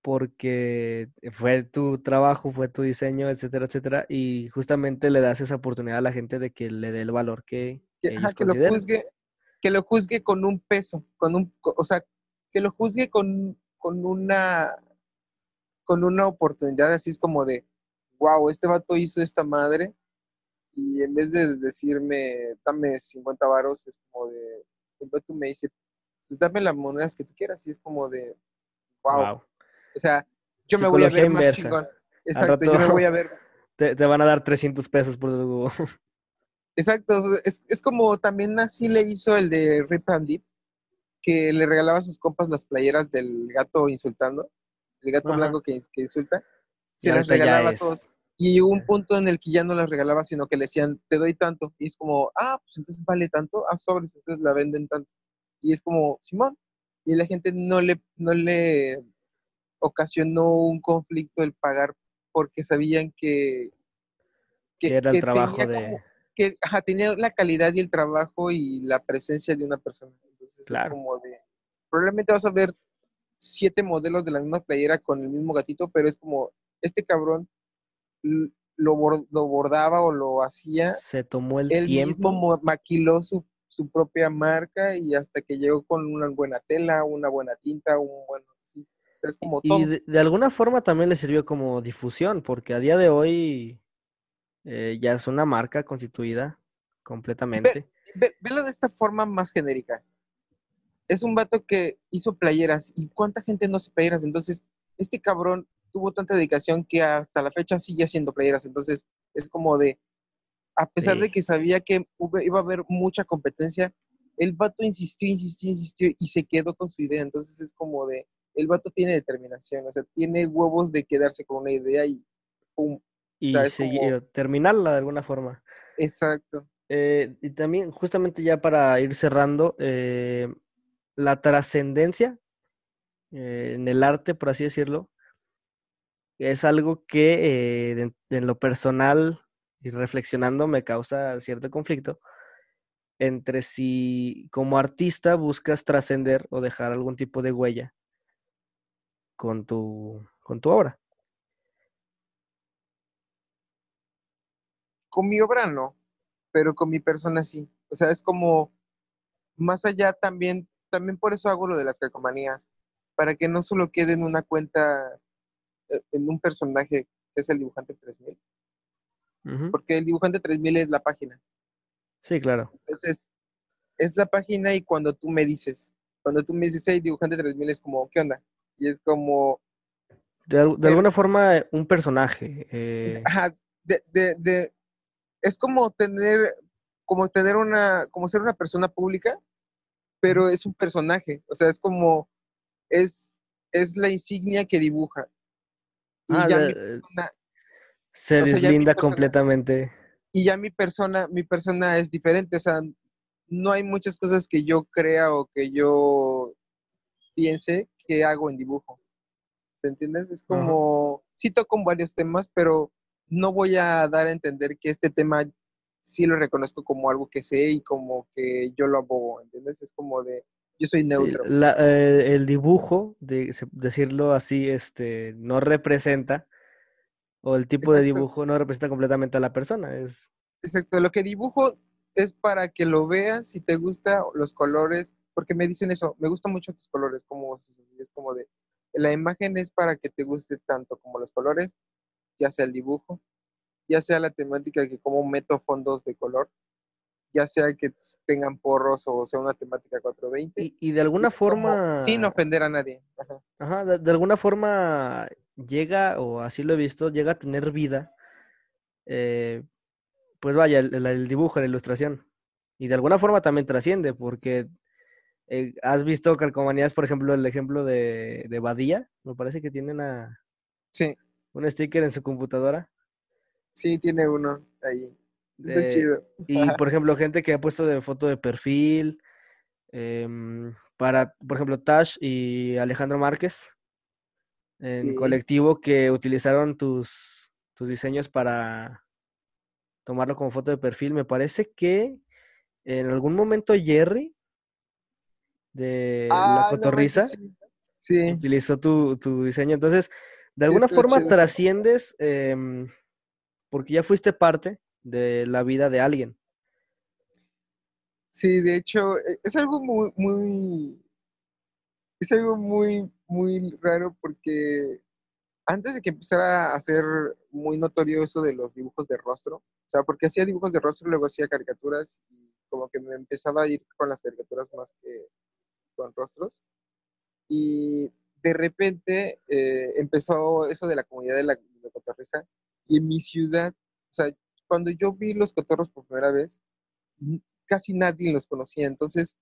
porque fue tu trabajo, fue tu diseño, etcétera, etcétera, y justamente le das esa oportunidad a la gente de que le dé el valor que, que, ellos que lo juzgue, que lo juzgue con un peso, con un, o sea, que lo juzgue con, con una con una oportunidad así es como de, wow, este vato hizo esta madre y en vez de decirme, dame 50 varos, es como de, el vato me dice, pues dame las monedas que tú quieras y es como de, wow. O sea, yo me voy a ver más chingón. Exacto, yo me voy a ver. Te, te, van a dar 300 pesos por tu... Exacto, es, es, como también así le hizo el de Rip and Deep, que le regalaba a sus compas las playeras del gato insultando, el gato blanco que, que, insulta, se las regalaba a todos. Y llegó un punto en el que ya no las regalaba, sino que le decían, te doy tanto. Y es como, ah, pues entonces vale tanto, ah, sobres, entonces la venden tanto. Y es como, Simón. Y la gente no le, no le ocasionó un conflicto el pagar porque sabían que, que, era el trabajo de que tenía la calidad y el trabajo y la presencia de una persona. Entonces es como de, probablemente vas a ver siete modelos de la misma playera con el mismo gatito, pero es como, este cabrón lo, bordaba o lo hacía. Se tomó el él tiempo. mismo maquiló su, su, propia marca y hasta que llegó con una buena tela, una buena tinta, un buen... es como y de, alguna forma también le sirvió como difusión, porque a día de hoy eh, ya es una marca constituida completamente. velo de esta forma más genérica. Es un vato que hizo playeras y cuánta gente no hace playeras. Entonces, este cabrón tuvo tanta dedicación que hasta la fecha sigue haciendo playeras. Entonces, es como de, a pesar de que sabía que iba a haber mucha competencia, el vato insistió, insistió, insistió y se quedó con su idea. Entonces, es como de, el vato tiene determinación, o sea, tiene huevos de quedarse con una idea y pum, y terminarla de alguna forma. Exacto. Eh, y también, justamente ya para ir cerrando, eh, la trascendencia eh, en el arte, por así decirlo, es algo que en, lo personal y reflexionando me causa cierto conflicto entre si como artista buscas trascender o dejar algún tipo de huella con tu, con tu obra. Con mi obra no, pero con mi persona sí. O sea, es como, más allá también, también por eso hago lo de las calcomanías, para que no solo quede en una cuenta, eh, en un personaje que es el dibujante 3000, porque el dibujante 3000 es la página. Sí, claro. Entonces, es la página y cuando tú me dices, cuando tú me dices, hey, dibujante 3000 es como, ¿qué onda? Y es como... De, alguna forma, un personaje. Eh... Ajá, de, de, es como tener, como tener una, como ser una persona pública, pero es un personaje, o sea, es como, es, es la insignia que dibuja. Y ah, ya mi persona, se deslinda completamente. Y ya mi persona, mi persona es diferente, o sea, no hay muchas cosas que yo crea o que yo piense que hago en dibujo. ¿Se entiendes? Es como, sí toco varios temas, pero no voy a dar a entender que este tema sí lo reconozco como algo que sé y como que yo lo abogo, ¿entiendes? Es como de, yo soy neutro. Eh, el dibujo, de, decirlo así, este, no representa, o el tipo de dibujo no representa completamente a la persona. Es... Exacto, lo que dibujo es para que lo veas si te gustan los colores, porque me dicen eso, me gustan mucho tus colores, como es como de, la imagen es para que te guste tanto como los colores, ya sea el dibujo, ya sea la temática que como meto fondos de color, ya sea que tengan porros o sea una temática 420. Y, de alguna forma... Sin ofender a nadie. Ajá, de, alguna forma llega, o así lo he visto, llega a tener vida. Eh, pues vaya, el, dibujo, la ilustración. Y de alguna forma también trasciende, porque eh, has visto calcomanías, por ejemplo, el ejemplo de, de Badía, me parece que tiene una, sí. Un sticker en su computadora. Sí, tiene uno ahí. Está chido. Y por ejemplo, gente que ha puesto de foto de perfil, em, para, por ejemplo, Tash y Alejandro Márquez, en colectivo, que utilizaron tus, tus diseños para tomarlo como foto de perfil. Me parece que en algún momento Jerry de la ah, cotorriza utilizó tu, diseño. Entonces, de alguna forma trasciendes em, porque ya fuiste parte de la vida de alguien. Sí, de hecho, e, es algo muy, muy, es algo muy, muy raro porque antes de que empezara a ser muy notorio eso de los dibujos de rostro, o sea, porque hacía dibujos de rostro, luego hacía caricaturas y como que me empezaba a ir con las caricaturas más que con rostros. Y de repente eh, empezó eso de la comunidad de la, de Cotorreza y en mi ciudad, o sea, cuando yo vi los cotorros por primera vez, casi nadie los conocía. Entonces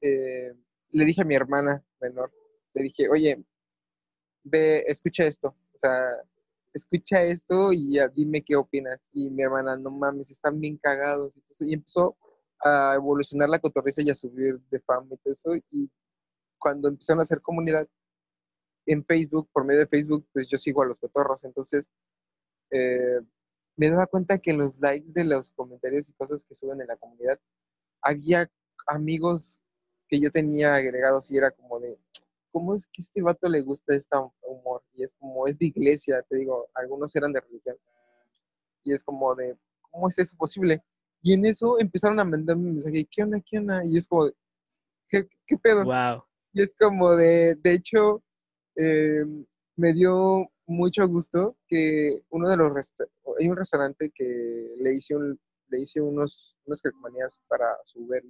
eh, le dije a mi hermana menor, le dije, oye, ve, escucha esto. O sea, escucha esto y ya dime qué opinas. Y mi hermana, no mames, están bien cagados. Y, empezó a evolucionar la cotorriza y a subir de fama y todo eso. Y cuando empezaron a hacer comunidad en Facebook, por medio de Facebook, pues yo sigo a los cotorros. Entonces, eh, me daba cuenta que en los likes de los comentarios y cosas que suben en la comunidad, había amigos que yo tenía agregados y era como de, ¿cómo es que a este vato le gusta este humor? Y es como, es de iglesia, te digo, algunos eran de religión. Y es como de, ¿cómo es eso posible? Y en eso empezaron a mandarme mensaje, ¿qué onda, qué onda? Y es como, ¿qué, qué pedo? Wow. Y es como de, de hecho, eh, me dio mucho gusto que uno de los hay un restaurante que le hice un, le hice unos unas calcomanías para su Uber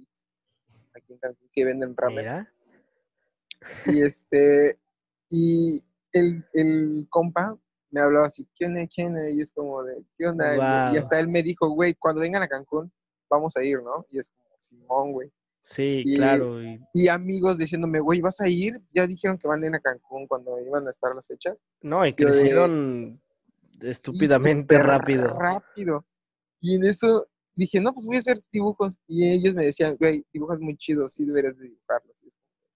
aquí en Cancún que venden ramen. Y este, y el, el compa me hablaba así, ¿quién es? ¿Quién es? Y es como de, ¿qué onda? Y hasta él me dijo, güey, cuando vengan a Cancún, vamos a ir, ¿no? Y es como, Simón, güey. Sí, claro. Y... amigos diciéndome, güey, ¿vas a ir? Ya dijeron que van a ir a Cancún cuando iban a estar las fechas. No, y crecieron estúpidamente rápido. Rápido. Y en eso dije, no, pues voy a hacer dibujos. Y ellos me decían, güey, dibujas muy chidos, sí deberías de dibujarlos. Y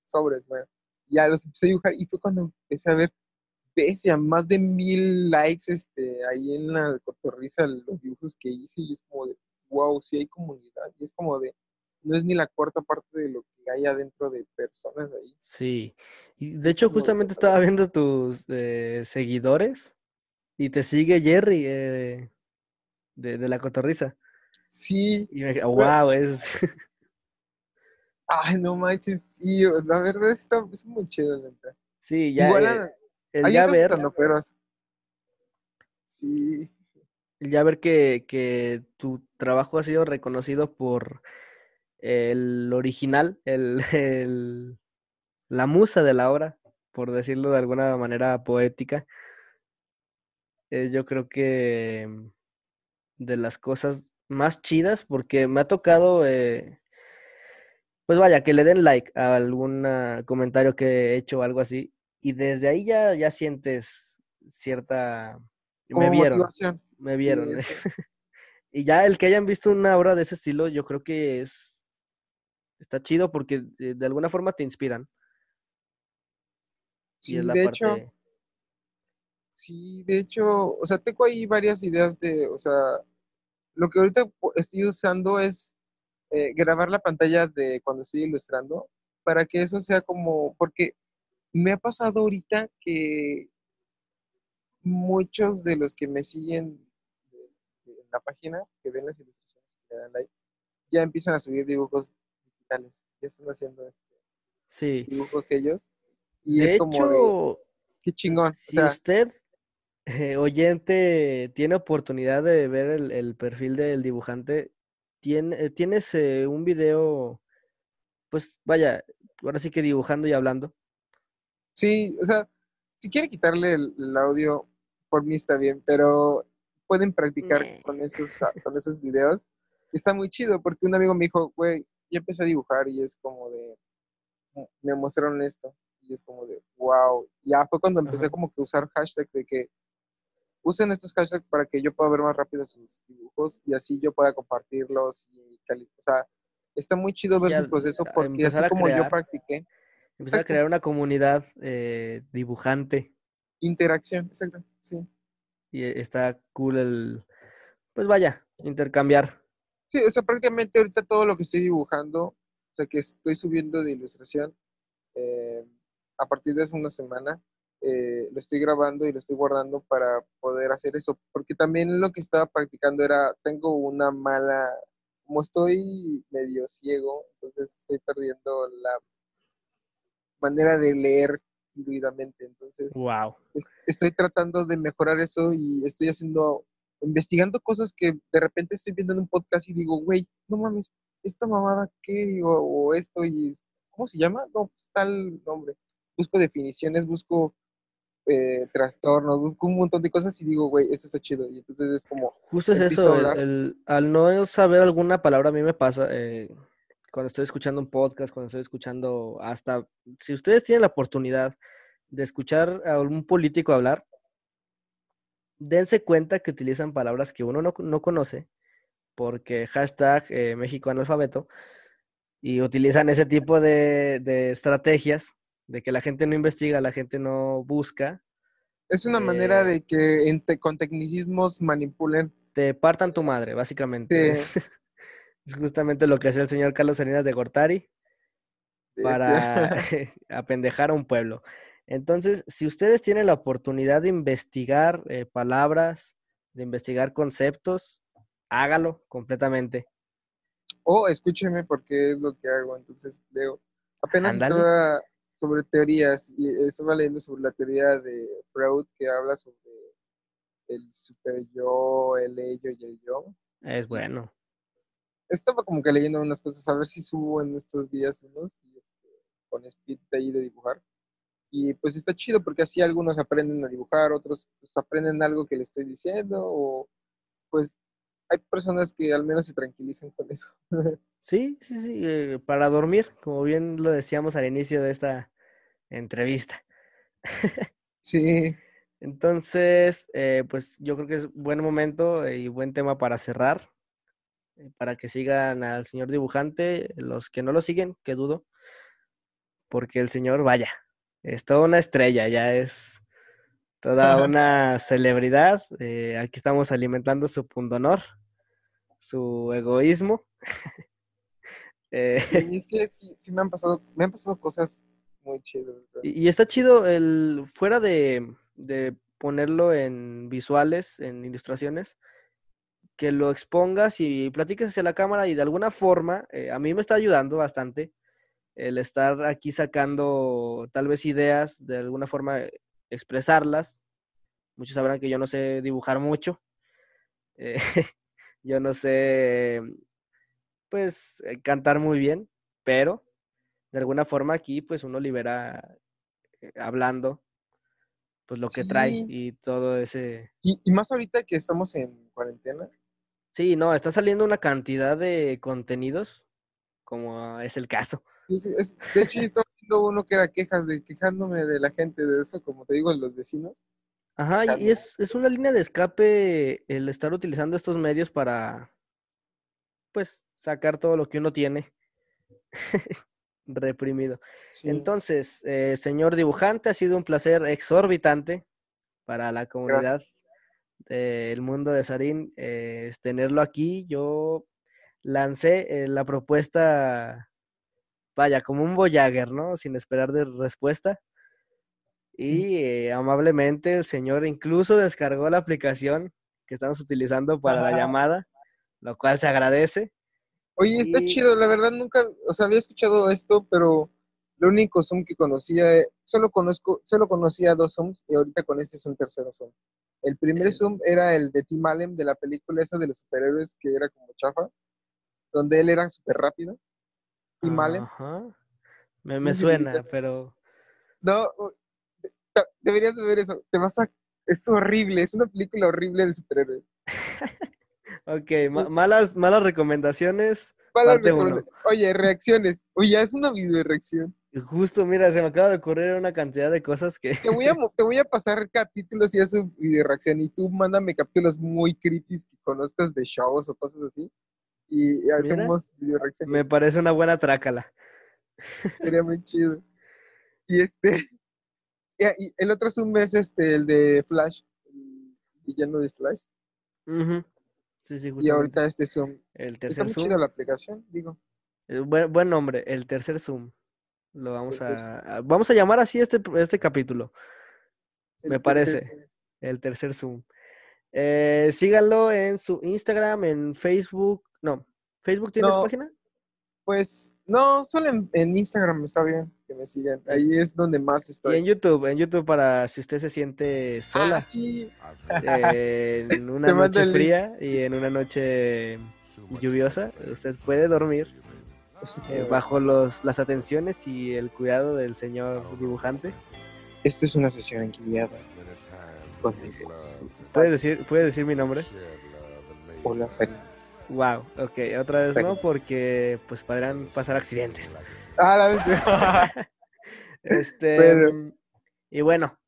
sobres, güey. Ya los empecé a dibujar y fue cuando empecé a ver, pese a más de mil likes este, ahí en la cotorriza, los dibujos que hice y es como de, wow, sí hay comunidad. Y es como de, no es ni la cuarta parte de lo que hay adentro de personas ahí. Sí, y de hecho justamente estaba viendo tus eh, seguidores y te sigue Jerry eh, de, la cotorriza. Sí. Y me wow, es... Ay, no manches, sí, la verdad está es muy chido, neta. Sí, ya. Igual, eh, el ya ver. Sí. El ya ver que, que tu trabajo ha sido reconocido por el original, el, el, la musa de la obra, por decirlo de alguna manera poética. Eh, yo creo que de las cosas más chidas, porque me ha tocado, eh, pues vaya, que le den like a algún comentario que he hecho o algo así, y desde ahí ya, ya sientes cierta... me vieron, me vieron. y ya el que hayan visto una obra de ese estilo, yo creo que es... Está chido porque eh, de alguna forma te inspiran. Sí, de hecho, sí, de hecho, o sea, tengo ahí varias ideas de, o sea, lo que ahorita estoy usando es eh, grabar la pantalla de cuando estoy ilustrando para que eso sea como, porque me ha pasado ahorita que muchos de los que me siguen en la página, que ven las ilustraciones que dan like, ya empiezan a subir dibujos digitales, ya están haciendo este, dibujos ellos. Y es como qué chingón. Si usted, eh, oyente, tiene oportunidad de ver el, perfil del dibujante, tiene, eh, tienes eh, un video, pues vaya, ahora sí que dibujando y hablando. Sí, o sea, si quiere quitarle el, audio, por mí está bien, pero pueden practicar con esos, con esos videos. Está muy chido porque un amigo me dijo, güey, ya empecé a dibujar y es como de, me mostraron esto y es como de, wow. Ya fue cuando empecé como que usar hashtag de que usen estos hashtags para que yo pueda ver más rápido sus dibujos y así yo pueda compartirlos y o sea, está muy chido ver su proceso porque así como yo practiqué. Empezar a crear una comunidad eh, dibujante. Interacción, exacto, sí. Y está cool el, pues vaya, intercambiar. Sí, o sea, prácticamente ahorita todo lo que estoy dibujando, o sea, que estoy subiendo de ilustración, eh, a partir de hace una semana, eh, lo estoy grabando y lo estoy guardando para poder hacer eso, porque también lo que estaba practicando era, tengo una mala, como estoy medio ciego, entonces estoy perdiendo la manera de leer fluidamente, entonces wow. estoy tratando de mejorar eso y estoy haciendo, investigando cosas que de repente estoy viendo en un podcast y digo, güey, no mames, esta mamada, ¿qué? O, o esto, y ¿cómo se llama? No, pues tal nombre busco definiciones, busco eh, trastornos, busco un montón de cosas y digo, güey, esto está chido. Y entonces es como... Justo es eso, al no saber alguna palabra a mí me pasa, eh, cuando estoy escuchando un podcast, cuando estoy escuchando hasta, si ustedes tienen la oportunidad de escuchar a un político hablar, dense cuenta que utilizan palabras que uno no, conoce, porque hashtag eh, México analfabeto, y utilizan ese tipo de, de estrategias de que la gente no investiga, la gente no busca. Es una manera eh, de que con tecnicismos manipulen. Te partan tu madre, básicamente. Es, justamente lo que hace el señor Carlos Salinas de Gortari para apendejar a un pueblo. Entonces, si ustedes tienen la oportunidad de investigar eh, palabras, de investigar conceptos, hágalo completamente. O escúcheme porque es lo que hago. Entonces, leo. Apenas estaba sobre teorías y estaba leyendo sobre la teoría de Freud que habla sobre el super yo, el ello y el yo. Es bueno. Estaba como que leyendo unas cosas, a ver si subo en estos días unos y este, con espíritu ahí de dibujar. Y pues está chido porque así algunos aprenden a dibujar, otros pues aprenden algo que le estoy diciendo o pues hay personas que al menos se tranquilizan con eso. Sí, sí, sí, eh, para dormir, como bien lo decíamos al inicio de esta entrevista. Sí. Entonces, eh, pues yo creo que es buen momento y buen tema para cerrar, eh, para que sigan al señor dibujante, los que no lo siguen, que dudo, porque el señor, vaya, es toda una estrella, ya es toda una celebridad. aquí estamos alimentando su pundonor, su egoísmo. Eh, es que sí, me han pasado, me han pasado cosas muy chidas. Y, está chido el, fuera de, ponerlo en visuales, en ilustraciones, que lo expongas y platiques hacia la cámara y de alguna forma, eh, a mí me está ayudando bastante el estar aquí sacando tal vez ideas, de alguna forma expresarlas. Muchos sabrán que yo no sé dibujar mucho. Eh, yo no sé, pues, eh, cantar muy bien, pero de alguna forma aquí, pues, uno libera eh, hablando, pues, lo que trae y todo ese... Y, y más ahorita que estamos en cuarentena. Sí, no, está saliendo una cantidad de contenidos, como es el caso de hecho, estaba haciendo uno que era quejas de quejándome de la gente de eso, como te digo, los vecinos. Ajá, y es, es una línea de escape el estar utilizando estos medios para, pues, sacar todo lo que uno tiene reprimido. Entonces, eh, señor dibujante, ha sido un placer exorbitante para la comunidad del mundo de Sarín eh, tenerlo aquí. Yo lancé eh, la propuesta vaya, como un Voyager, ¿no? Sin esperar de respuesta. Y eh, amablemente el señor incluso descargó la aplicación que estamos utilizando para la llamada, lo cual se agradece. Oye, está chido, la verdad nunca, o sea, había escuchado esto, pero lo único Zoom que conocía, eh, solo conozco, solo conocía dos Zooms y ahorita con este es un tercero Zoom. El primer Zoom era el de Tim Allen de la película esa de los superhéroes que era como chafa, donde él era súper rápido y Malen. Me, me suena, pero. No, deberías de ver eso. Te vas a. Es horrible, es una película horrible de superhéroes. ok, malas, malas recomendaciones. Oye, reacciones. Oye, es una video reacción. Justo, mira, se me acaba de ocurrir una cantidad de cosas que. Te voy a, te voy a pasar capítulos y haces video reacción. Y tú mándame capítulos muy creepy que conozcas de shows o cosas así y, hacemos video reacciones. Me parece una buena trácala. Sería muy chido. Y este, y, el otro Zoom es este, el de Flash, el villano de Flash. sí, sí, y ahorita este Zoom. El tercer Está muy chido la aplicación, digo. Eh, buen, buen nombre, el tercer Zoom. Lo vamos a, vamos a llamar así este, este capítulo. Me parece. El tercer Zoom. Eh, síganlo en su Instagram, en Facebook, no. ¿Facebook tienes página? Pues no, solo en, Instagram está bien que me sigan. Ahí es donde más estoy. Y en YouTube, en YouTube para si usted se siente sola. Ah, sí. en una noche fría y en una noche lluviosa, usted puede dormir eh, bajo los, las atenciones y el cuidado del señor dibujante. Esta es una sesión enquiliada. ¿Puede decir, ¿Puede decir mi nombre? Hola. Wow, ok, otra vez no, porque pues podrían pasar accidentes. Ah, la vez. este, y bueno,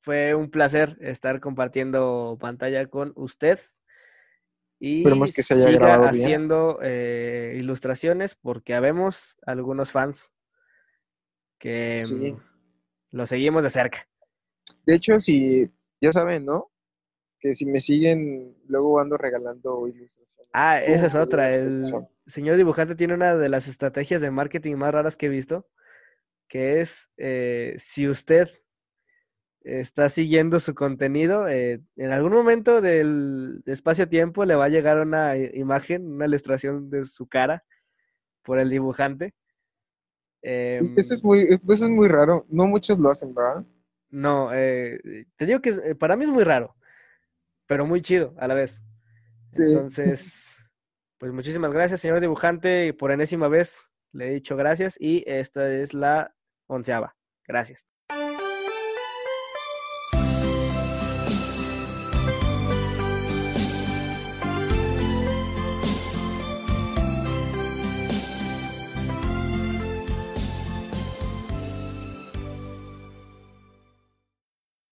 fue un placer estar compartiendo pantalla con usted. Y Esperemos que se haya grabado haciendo Eh, ilustraciones porque habemos algunos fans que mm, lo seguimos de cerca. De hecho, si ya saben, ¿no? que si me siguen, luego ando regalando ilustraciones. Ah, esa es otra. El señor dibujante tiene una de las estrategias de marketing más raras que he visto, que es eh, si usted está siguiendo su contenido, eh, en algún momento del espacio-tiempo le va a llegar una imagen, una ilustración de su cara por el dibujante. eso, es em, muy, eso es muy raro. No muchos lo hacen, ¿verdad? No, eh, te digo que para mí es muy raro pero muy chido a la vez. Entonces, pues muchísimas gracias, señor dibujante, y por enésima vez le he dicho gracias y esta es la onceava. Gracias.